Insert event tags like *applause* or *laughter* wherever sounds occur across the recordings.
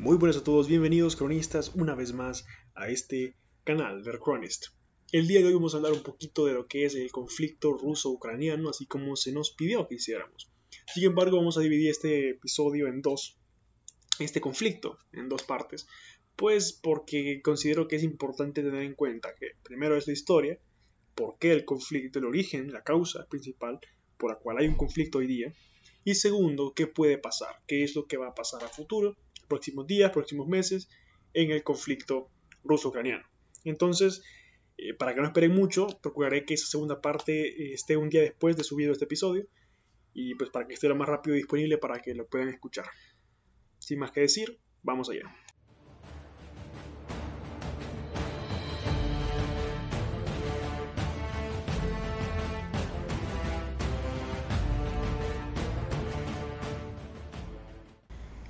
Muy buenas a todos, bienvenidos cronistas una vez más a este canal de Chronist. El día de hoy vamos a hablar un poquito de lo que es el conflicto ruso-ucraniano, así como se nos pidió que hiciéramos. Sin embargo, vamos a dividir este episodio en dos, este conflicto en dos partes, pues porque considero que es importante tener en cuenta que primero es la historia, por qué el conflicto, el origen, la causa principal por la cual hay un conflicto hoy día, y segundo, qué puede pasar, qué es lo que va a pasar a futuro próximos días, próximos meses en el conflicto ruso-ucraniano. Entonces, eh, para que no esperen mucho, procuraré que esa segunda parte eh, esté un día después de subido este episodio y pues para que esté lo más rápido disponible para que lo puedan escuchar. Sin más que decir, vamos allá.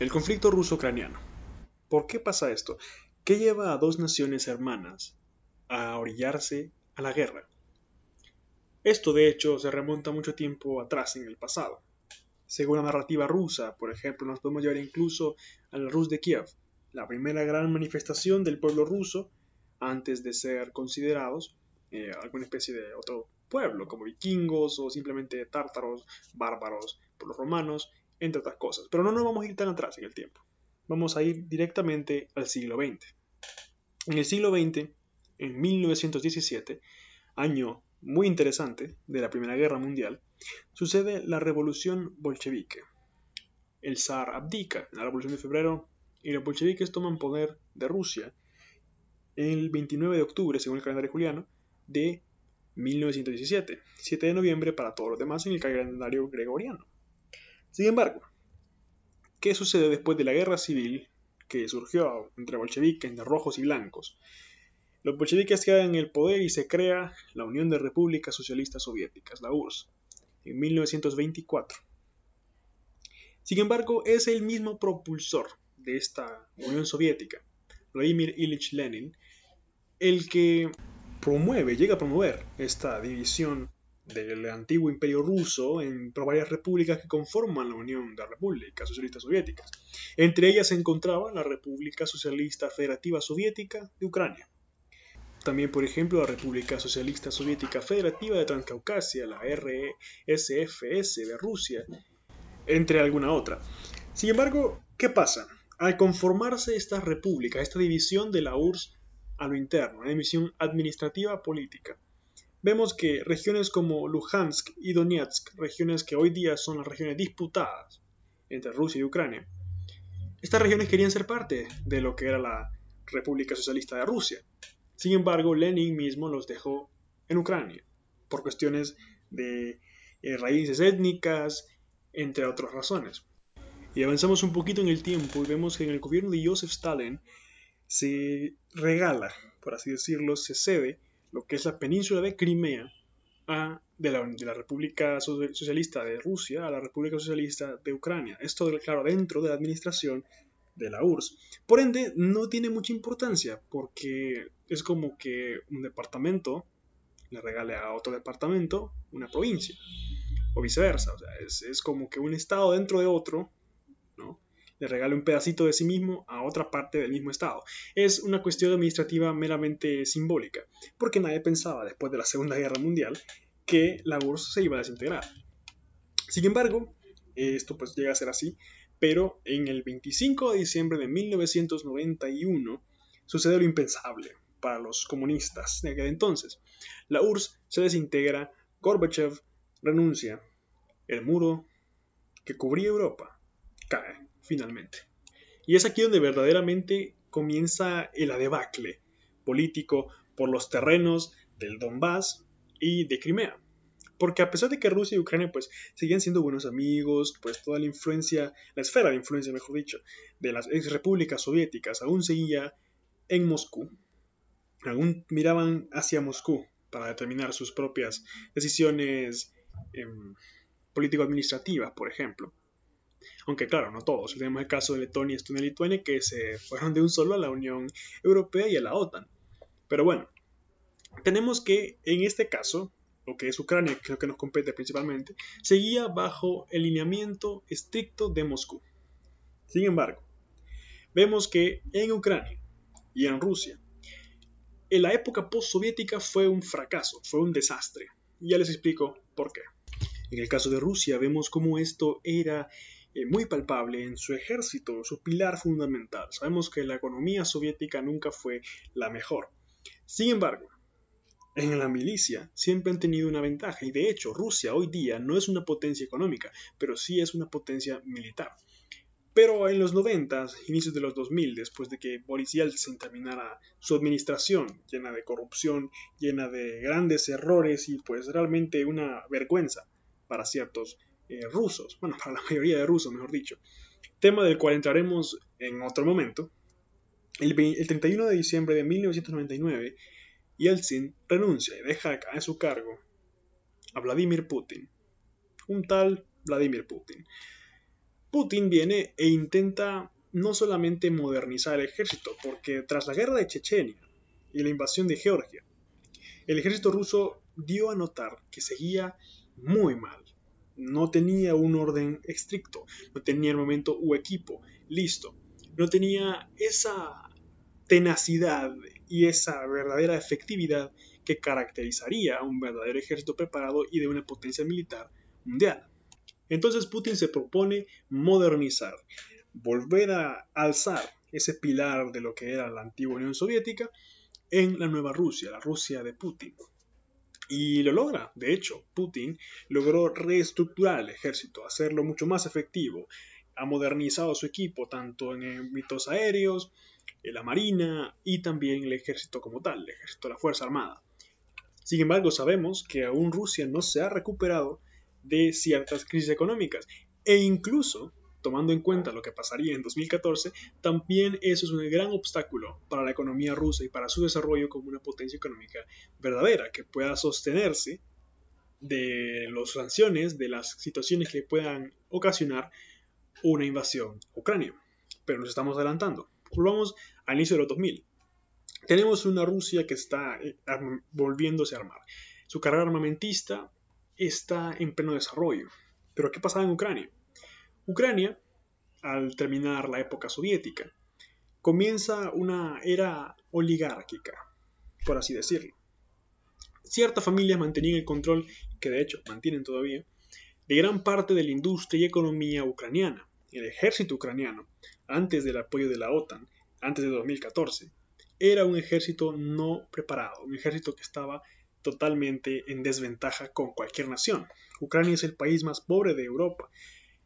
El conflicto ruso-ucraniano. ¿Por qué pasa esto? ¿Qué lleva a dos naciones hermanas a orillarse a la guerra? Esto de hecho se remonta mucho tiempo atrás en el pasado. Según la narrativa rusa, por ejemplo, nos podemos llevar incluso a la Rus de Kiev, la primera gran manifestación del pueblo ruso antes de ser considerados eh, alguna especie de otro pueblo, como vikingos o simplemente tártaros, bárbaros, por los romanos, entre otras cosas. Pero no nos vamos a ir tan atrás en el tiempo. Vamos a ir directamente al siglo XX. En el siglo XX, en 1917, año muy interesante de la Primera Guerra Mundial, sucede la revolución bolchevique. El zar abdica en la revolución de febrero y los bolcheviques toman poder de Rusia el 29 de octubre, según el calendario juliano, de 1917, 7 de noviembre para todos los demás en el calendario gregoriano. Sin embargo, ¿qué sucede después de la guerra civil que surgió entre bolcheviques de rojos y blancos? Los bolcheviques quedan en el poder y se crea la Unión de Repúblicas Socialistas Soviéticas, la URSS, en 1924. Sin embargo, es el mismo propulsor de esta Unión Soviética, Vladimir Ilich Lenin, el que promueve, llega a promover esta división del antiguo imperio ruso en varias repúblicas que conforman la Unión de Repúblicas Socialistas Soviéticas. Entre ellas se encontraba la República Socialista Federativa Soviética de Ucrania. También, por ejemplo, la República Socialista Soviética Federativa de Transcaucasia, la RSFS de Rusia, entre alguna otra. Sin embargo, ¿qué pasa? Al conformarse esta república, esta división de la URSS a lo interno, una división administrativa política, vemos que regiones como Luhansk y Donetsk, regiones que hoy día son las regiones disputadas entre Rusia y Ucrania, estas regiones querían ser parte de lo que era la República Socialista de Rusia. Sin embargo, Lenin mismo los dejó en Ucrania, por cuestiones de eh, raíces étnicas, entre otras razones. Y avanzamos un poquito en el tiempo y vemos que en el gobierno de Joseph Stalin se regala, por así decirlo, se cede lo que es la península de Crimea a, de, la, de, la, República Socialista de Rusia a la República Socialista de Ucrania. Esto, claro, dentro de la administración de la URSS. Por ende, no tiene mucha importancia porque es como que un departamento le regale a otro departamento una provincia o viceversa. O sea, es, es como que un estado dentro de otro. Le regale un pedacito de sí mismo a otra parte del mismo Estado. Es una cuestión administrativa meramente simbólica, porque nadie pensaba después de la Segunda Guerra Mundial que la URSS se iba a desintegrar. Sin embargo, esto pues llega a ser así, pero en el 25 de diciembre de 1991 sucede lo impensable para los comunistas de aquel entonces. La URSS se desintegra, Gorbachev renuncia, el muro que cubría Europa cae finalmente. Y es aquí donde verdaderamente comienza el debacle político por los terrenos del Donbass y de Crimea. Porque a pesar de que Rusia y Ucrania pues seguían siendo buenos amigos, pues toda la influencia, la esfera de influencia, mejor dicho, de las ex repúblicas soviéticas aún seguía en Moscú, aún miraban hacia Moscú para determinar sus propias decisiones em, político-administrativas, por ejemplo. Aunque claro, no todos. Tenemos el caso de Letonia, Estonia y Lituania que se fueron de un solo a la Unión Europea y a la OTAN. Pero bueno, tenemos que en este caso, lo que es Ucrania, que es lo que nos compete principalmente, seguía bajo el lineamiento estricto de Moscú. Sin embargo, vemos que en Ucrania y en Rusia, en la época postsoviética fue un fracaso, fue un desastre. Ya les explico por qué. En el caso de Rusia vemos cómo esto era muy palpable en su ejército, su pilar fundamental. Sabemos que la economía soviética nunca fue la mejor. Sin embargo, en la milicia siempre han tenido una ventaja y de hecho Rusia hoy día no es una potencia económica, pero sí es una potencia militar. Pero en los 90, inicios de los 2000, después de que Boris Yeltsin terminara su administración llena de corrupción, llena de grandes errores y pues realmente una vergüenza para ciertos eh, rusos, bueno, para la mayoría de rusos, mejor dicho, tema del cual entraremos en otro momento. El, 31 de diciembre de 1999, Yeltsin renuncia y deja en su cargo a Vladimir Putin, un tal Vladimir Putin. Putin viene e intenta no solamente modernizar el ejército, porque tras la guerra de Chechenia y la invasión de Georgia, el ejército ruso dio a notar que seguía muy mal no tenía un orden estricto, no tenía el momento u equipo listo, no tenía esa tenacidad y esa verdadera efectividad que caracterizaría a un verdadero ejército preparado y de una potencia militar mundial. Entonces Putin se propone modernizar, volver a alzar ese pilar de lo que era la antigua Unión Soviética en la nueva Rusia, la Rusia de Putin. Y lo logra. De hecho, Putin logró reestructurar el ejército, hacerlo mucho más efectivo. Ha modernizado su equipo tanto en ámbitos aéreos, en la marina y también el ejército como tal, el ejército de la Fuerza Armada. Sin embargo, sabemos que aún Rusia no se ha recuperado de ciertas crisis económicas e incluso tomando en cuenta lo que pasaría en 2014, también eso es un gran obstáculo para la economía rusa y para su desarrollo como una potencia económica verdadera, que pueda sostenerse de las sanciones, de las situaciones que puedan ocasionar una invasión a Ucrania. Pero nos estamos adelantando. Volvamos al inicio de los 2000. Tenemos una Rusia que está eh, volviéndose a armar. Su carrera armamentista está en pleno desarrollo. Pero ¿qué pasaba en Ucrania? Ucrania, al terminar la época soviética, comienza una era oligárquica, por así decirlo. Ciertas familias mantenían el control, que de hecho mantienen todavía, de gran parte de la industria y economía ucraniana. El ejército ucraniano, antes del apoyo de la OTAN, antes de 2014, era un ejército no preparado, un ejército que estaba totalmente en desventaja con cualquier nación. Ucrania es el país más pobre de Europa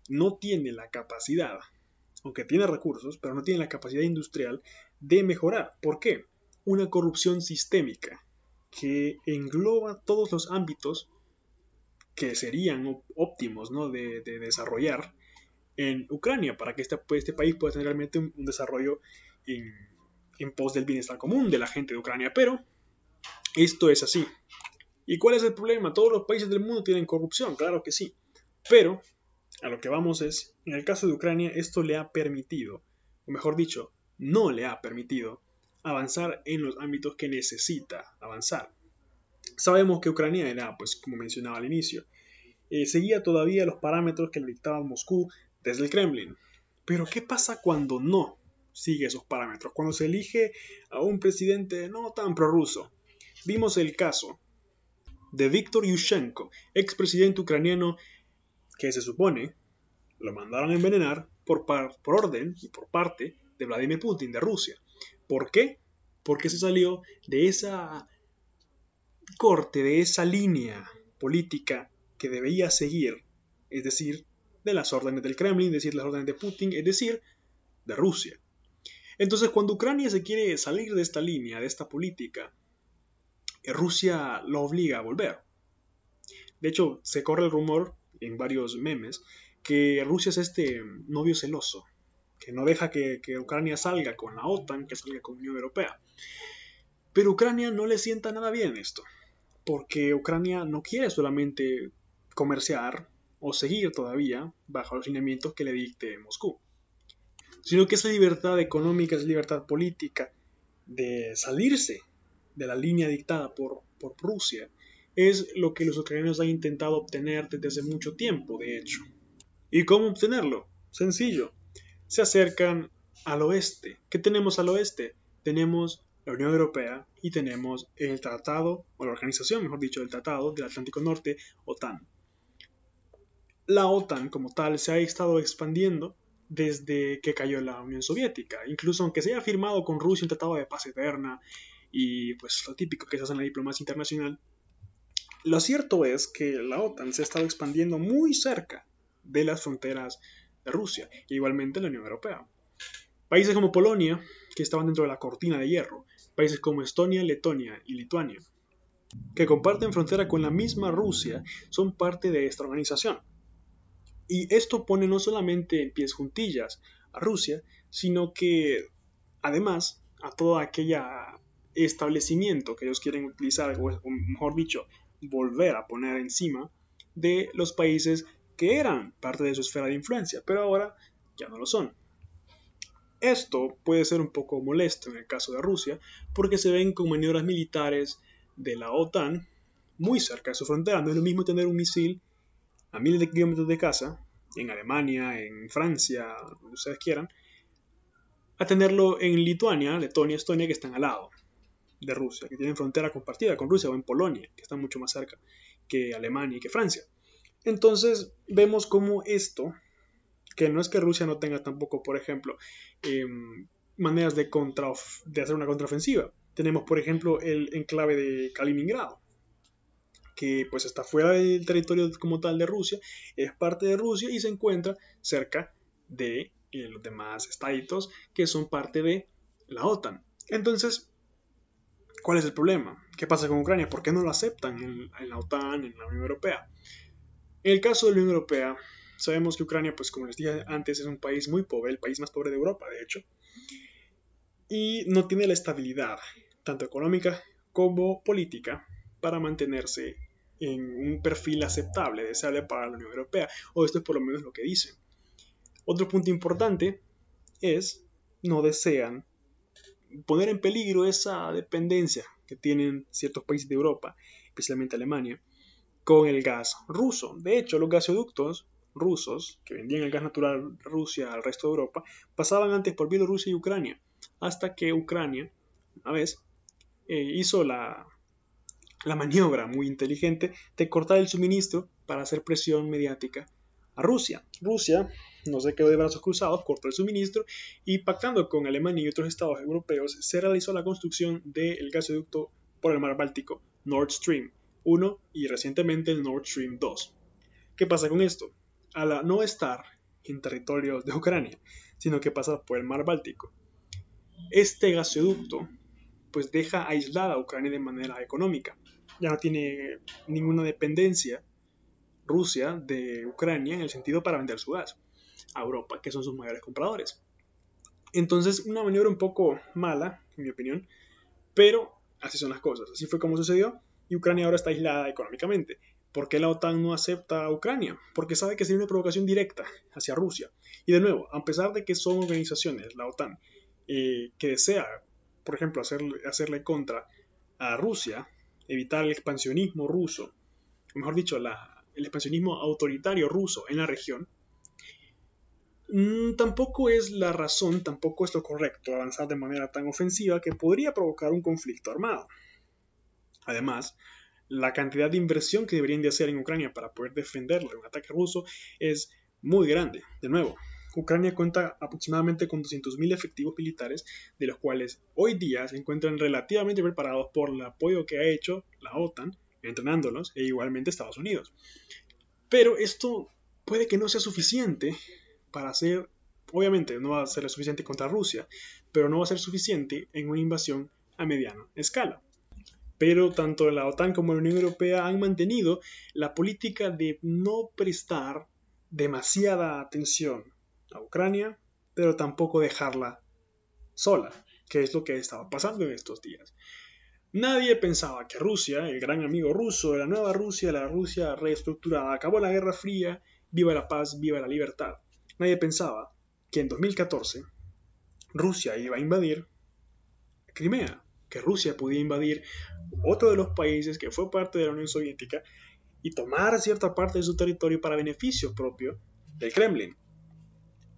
no tiene la capacidad, aunque tiene recursos, pero no tiene la capacidad industrial de mejorar. ¿Por qué? Una corrupción sistémica que engloba todos los ámbitos que serían óptimos ¿no? de, desarrollar en Ucrania para que este, país pueda tener realmente un, desarrollo en pos del bienestar común de la gente de Ucrania. Pero esto es así. ¿Y cuál es el problema? Todos los países del mundo tienen corrupción, claro que sí. Pero a lo que vamos es, en el caso de Ucrania, esto le ha permitido, o mejor dicho, no le ha permitido avanzar en los ámbitos que necesita avanzar. Sabemos que Ucrania era, pues como mencionaba al inicio, eh, seguía todavía los parámetros que le dictaba Moscú desde el Kremlin. Pero ¿qué pasa cuando no sigue esos parámetros? Cuando se elige a un presidente no tan prorruso. Vimos el caso de Viktor Yushchenko, expresidente ucraniano que se supone lo mandaron a envenenar por, por orden y por parte de Vladimir Putin de Rusia. ¿Por qué? Porque se salió de esa corte, de esa línea política que debía seguir, es decir, de las órdenes del Kremlin, es decir, las órdenes de Putin, es decir, de Rusia. Entonces, cuando Ucrania se quiere salir de esta línea, de esta política, Rusia lo obliga a volver. De hecho, se corre el rumor en varios memes, que Rusia es este novio celoso, que no deja que, Ucrania salga con la OTAN, que salga con la Unión Europea. Pero Ucrania no le sienta nada bien esto, porque Ucrania no quiere solamente comerciar o seguir todavía bajo los lineamientos que le dicte Moscú, sino que esa libertad económica, esa libertad política de salirse de la línea dictada por, por Rusia es lo que los ucranianos han intentado obtener desde hace mucho tiempo, de hecho. ¿Y cómo obtenerlo? Sencillo. Se acercan al oeste. ¿Qué tenemos al oeste? Tenemos la Unión Europea y tenemos el tratado, o la organización, mejor dicho, del Tratado del Atlántico Norte, OTAN. La OTAN como tal se ha estado expandiendo desde que cayó la Unión Soviética. Incluso aunque se haya firmado con Rusia un tratado de paz eterna y pues lo típico que se hace en la diplomacia internacional, lo cierto es que la OTAN se ha estado expandiendo muy cerca de las fronteras de Rusia, e igualmente la Unión Europea. Países como Polonia, que estaban dentro de la cortina de hierro, países como Estonia, Letonia y Lituania, que comparten frontera con la misma Rusia, son parte de esta organización. Y esto pone no solamente en pies juntillas a Rusia, sino que además a todo aquel establecimiento que ellos quieren utilizar, o mejor dicho, volver a poner encima de los países que eran parte de su esfera de influencia, pero ahora ya no lo son. Esto puede ser un poco molesto en el caso de Rusia, porque se ven con maniobras militares de la OTAN muy cerca de su frontera. No es lo mismo tener un misil a miles de kilómetros de casa, en Alemania, en Francia, donde ustedes quieran, a tenerlo en Lituania, Letonia, Estonia, que están al lado de Rusia, que tienen frontera compartida con Rusia, o en Polonia, que están mucho más cerca que Alemania y que Francia. Entonces vemos cómo esto, que no es que Rusia no tenga tampoco, por ejemplo, em, maneras de, contra, de hacer una contraofensiva. Tenemos, por ejemplo, el enclave de Kaliningrado, que pues está fuera del territorio como tal de Rusia, es parte de Rusia y se encuentra cerca de eh, los demás estaditos que son parte de la OTAN. Entonces, ¿cuál es el problema? ¿Qué pasa con Ucrania? ¿Por qué no lo aceptan en, en la OTAN, en la Unión Europea? En el caso de la Unión Europea, sabemos que Ucrania, pues como les dije antes, es un país muy pobre, el país más pobre de Europa, de hecho, y no tiene la estabilidad, tanto económica como política, para mantenerse en un perfil aceptable, deseable para la Unión Europea, o esto es por lo menos lo que dicen. Otro punto importante es, no desean poner en peligro esa dependencia que tienen ciertos países de Europa, especialmente Alemania, con el gas ruso. De hecho, los gasoductos rusos, que vendían el gas natural Rusia al resto de Europa, pasaban antes por Bielorrusia y Ucrania, hasta que Ucrania, una vez, eh, hizo la, la maniobra muy inteligente de cortar el suministro para hacer presión mediática a Rusia. Rusia no se quedó de brazos cruzados, cortó el suministro y pactando con Alemania y otros estados europeos se realizó la construcción del gasoducto por el mar Báltico, Nord Stream 1 y recientemente el Nord Stream 2. ¿Qué pasa con esto? Al no estar en territorio de Ucrania, sino que pasa por el mar Báltico, este gasoducto pues deja aislada a Ucrania de manera económica ya no tiene ninguna dependencia Rusia de Ucrania en el sentido para vender su gas a Europa, que son sus mayores compradores. Entonces, una maniobra un poco mala, en mi opinión, pero así son las cosas. Así fue como sucedió y Ucrania ahora está aislada económicamente. ¿Por qué la OTAN no acepta a Ucrania? Porque sabe que sería una provocación directa hacia Rusia. Y de nuevo, a pesar de que son organizaciones, la OTAN, eh, que desea, por ejemplo, hacerle, hacerle contra a Rusia, evitar el expansionismo ruso, mejor dicho, el expansionismo autoritario ruso en la región, mm, tampoco es la razón, tampoco es lo correcto avanzar de manera tan ofensiva que podría provocar un conflicto armado. Además, la cantidad de inversión que deberían de hacer en Ucrania para poder defenderlo de un ataque ruso es muy grande. De nuevo, Ucrania cuenta aproximadamente con 200.000 efectivos militares, de los cuales hoy día se encuentran relativamente preparados por el apoyo que ha hecho la OTAN, entrenándolos, e igualmente Estados Unidos. Pero esto puede que no sea suficiente para hacer, obviamente no va a ser suficiente contra Rusia, pero no va a ser suficiente en una invasión a mediana escala. Pero tanto la OTAN como la Unión Europea han mantenido la política de no prestar demasiada atención a Ucrania, pero tampoco dejarla sola, que es lo que estaba pasando en estos días. Nadie pensaba que Rusia, el gran amigo ruso, la nueva Rusia, la Rusia reestructurada, acabó la Guerra Fría, viva la paz, viva la libertad. Nadie pensaba que en 2014 Rusia iba a invadir Crimea, que Rusia podía invadir otro de los países que fue parte de la Unión Soviética y tomar cierta parte de su territorio para beneficio propio del Kremlin.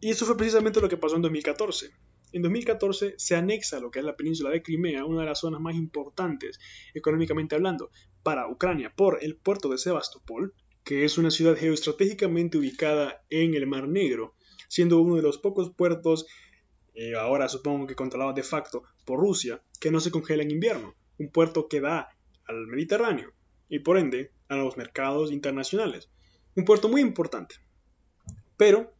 Y eso fue precisamente lo que pasó en 2014. en 2014 se anexa lo que es la península de Crimea, una de las zonas más importantes económicamente hablando para Ucrania, por el puerto de Sebastopol, que es una ciudad geoestratégicamente ubicada en el Mar Negro, siendo uno de los pocos puertos, eh, ahora supongo que controlado de facto por Rusia, que no se congela en invierno, un puerto que da al Mediterráneo y por ende a los mercados internacionales. Un puerto muy importante. Pero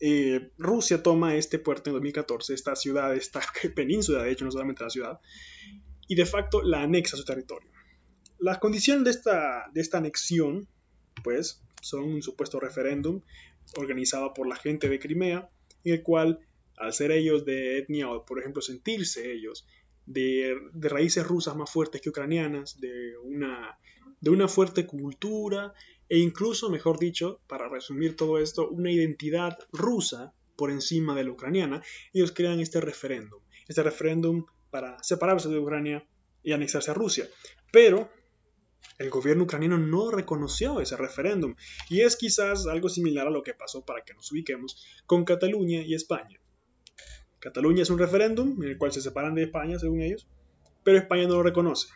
eh, Rusia toma este puerto en 2014, esta ciudad, esta *laughs* península, de hecho, no solamente la ciudad, y de facto la anexa a su territorio. Las condiciones de esta, de esta anexión, pues, son un supuesto referéndum organizado por la gente de Crimea, en el cual, al ser ellos de etnia o, por ejemplo, sentirse ellos de, de raíces rusas más fuertes que ucranianas, de una, de una fuerte cultura e incluso, mejor dicho, para resumir todo esto, una identidad rusa por encima de la ucraniana, ellos crean este referéndum, este referéndum para separarse de Ucrania y anexarse a Rusia. Pero el gobierno ucraniano no reconoció ese referéndum y es quizás algo similar a lo que pasó para que nos ubiquemos con Cataluña y España. Cataluña es un referéndum en el cual se separan de España, según ellos, pero España no lo reconoce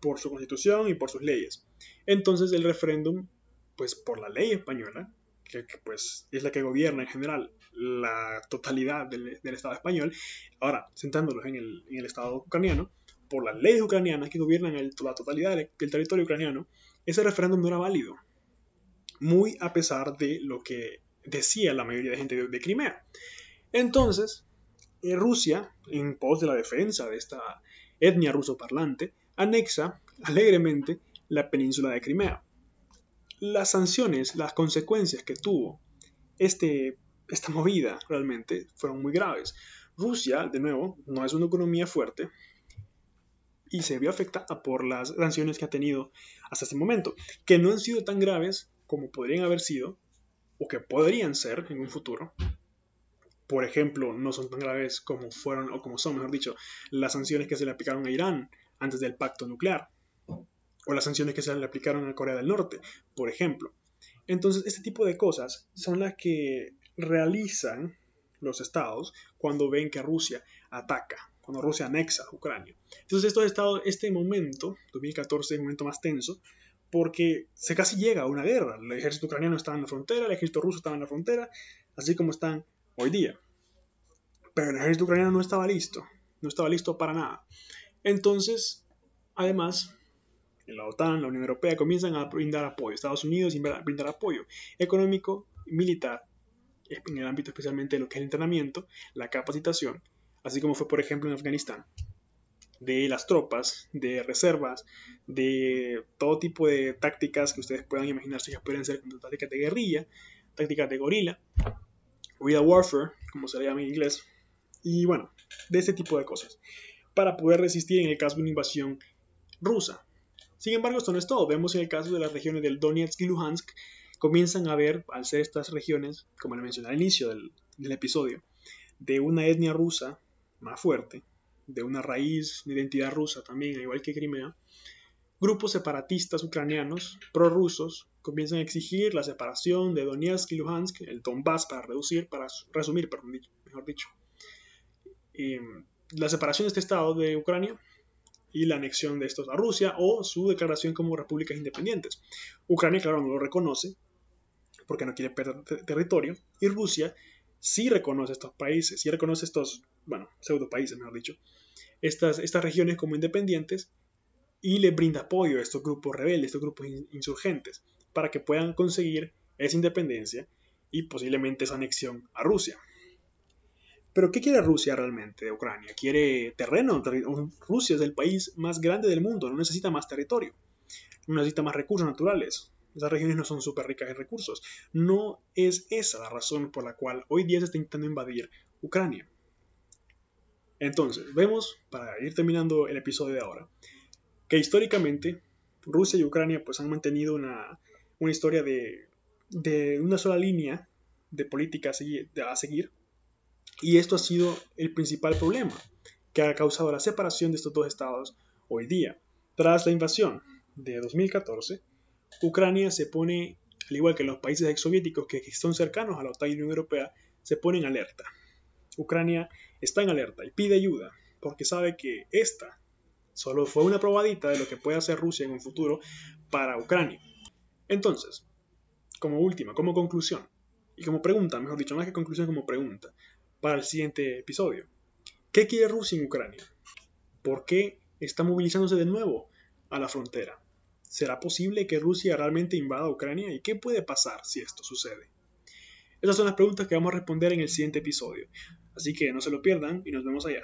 por su constitución y por sus leyes. Entonces el referéndum pues por la ley española, que, pues es la que gobierna en general la totalidad del, Estado español, ahora sentándolos en el, en el, Estado ucraniano, por las leyes ucranianas que gobiernan la totalidad del, territorio ucraniano, ese referéndum no era válido, muy a pesar de lo que decía la mayoría de gente de, Crimea. Entonces, eh, Rusia, en pos de la defensa de esta etnia ruso parlante, anexa alegremente la península de Crimea las sanciones, las consecuencias que tuvo este, esta movida realmente fueron muy graves. Rusia, de nuevo, no es una economía fuerte y se vio afectada por las sanciones que ha tenido hasta este momento, que no han sido tan graves como podrían haber sido o que podrían ser en un futuro. Por ejemplo, no son tan graves como fueron o como son, mejor dicho, las sanciones que se le aplicaron a Irán antes del pacto nuclear o las sanciones que se le aplicaron a Corea del Norte, por ejemplo. Entonces, este tipo de cosas son las que realizan los estados cuando ven que Rusia ataca, cuando Rusia anexa a Ucrania. Entonces, esto ha estado, este momento, 2014, es el momento más tenso, porque se casi llega a una guerra. El ejército ucraniano estaba en la frontera, el ejército ruso estaba en la frontera, así como están hoy día. Pero el ejército ucraniano no estaba listo, no estaba listo para nada. Entonces, además, la OTAN, la Unión Europea, comienzan a brindar apoyo. Estados Unidos brindar apoyo económico, militar, en el ámbito especialmente de lo que es el entrenamiento, la capacitación, así como fue por ejemplo en Afganistán, de las tropas, de reservas, de todo tipo de tácticas que ustedes puedan imaginarse que pueden ser como tácticas de guerrilla, tácticas de gorila, guerrilla warfare, como se le llama en inglés, y bueno, de ese tipo de cosas, para poder resistir en el caso de una invasión rusa. Sin embargo, esto no es todo. Vemos en el caso de las regiones del Donetsk y Luhansk, comienzan a ver, al ser estas regiones, como le mencioné al inicio del, episodio, de una etnia rusa más fuerte, de una raíz de identidad rusa también, igual que Crimea, grupos separatistas ucranianos prorrusos comienzan a exigir la separación de Donetsk y Luhansk, el Donbass para reducir, para resumir, mejor dicho, eh, la separación de este estado de Ucrania y la anexión de estos a Rusia o su declaración como repúblicas independientes. Ucrania, claro, no lo reconoce porque no quiere perder territorio y Rusia sí reconoce estos países, sí reconoce estos, bueno, pseudo países, mejor dicho, estas, estas regiones como independientes y le brinda apoyo a estos grupos rebeldes, estos grupos insurgentes, para que puedan conseguir esa independencia y posiblemente esa anexión a Rusia. Pero ¿qué quiere Rusia realmente de Ucrania? ¿Quiere terreno? Rusia es el país más grande del mundo, no necesita más territorio, no necesita más recursos naturales. Esas regiones no son súper ricas en recursos. No es esa la razón por la cual hoy día se está intentando invadir Ucrania. Entonces, vemos, para ir terminando el episodio de ahora, que históricamente Rusia y Ucrania pues han mantenido una, historia de, de, una sola línea de política a seguir y esto ha sido el principal problema que ha causado la separación de estos dos estados hoy día. Tras la invasión de 2014, Ucrania se pone, al igual que los países exsoviéticos que son cercanos a la OTAN y Unión Europea, se pone en alerta. Ucrania está en alerta y pide ayuda porque sabe que esta solo fue una probadita de lo que puede hacer Rusia en un futuro para Ucrania. Entonces, como última, como conclusión, y como pregunta, mejor dicho, más que conclusión, como pregunta, para el siguiente episodio. ¿Qué quiere Rusia en Ucrania? ¿Por qué está movilizándose de nuevo a la frontera? ¿Será posible que Rusia realmente invada Ucrania? ¿Y qué puede pasar si esto sucede? Esas son las preguntas que vamos a responder en el siguiente episodio. Así que no se lo pierdan y nos vemos allá.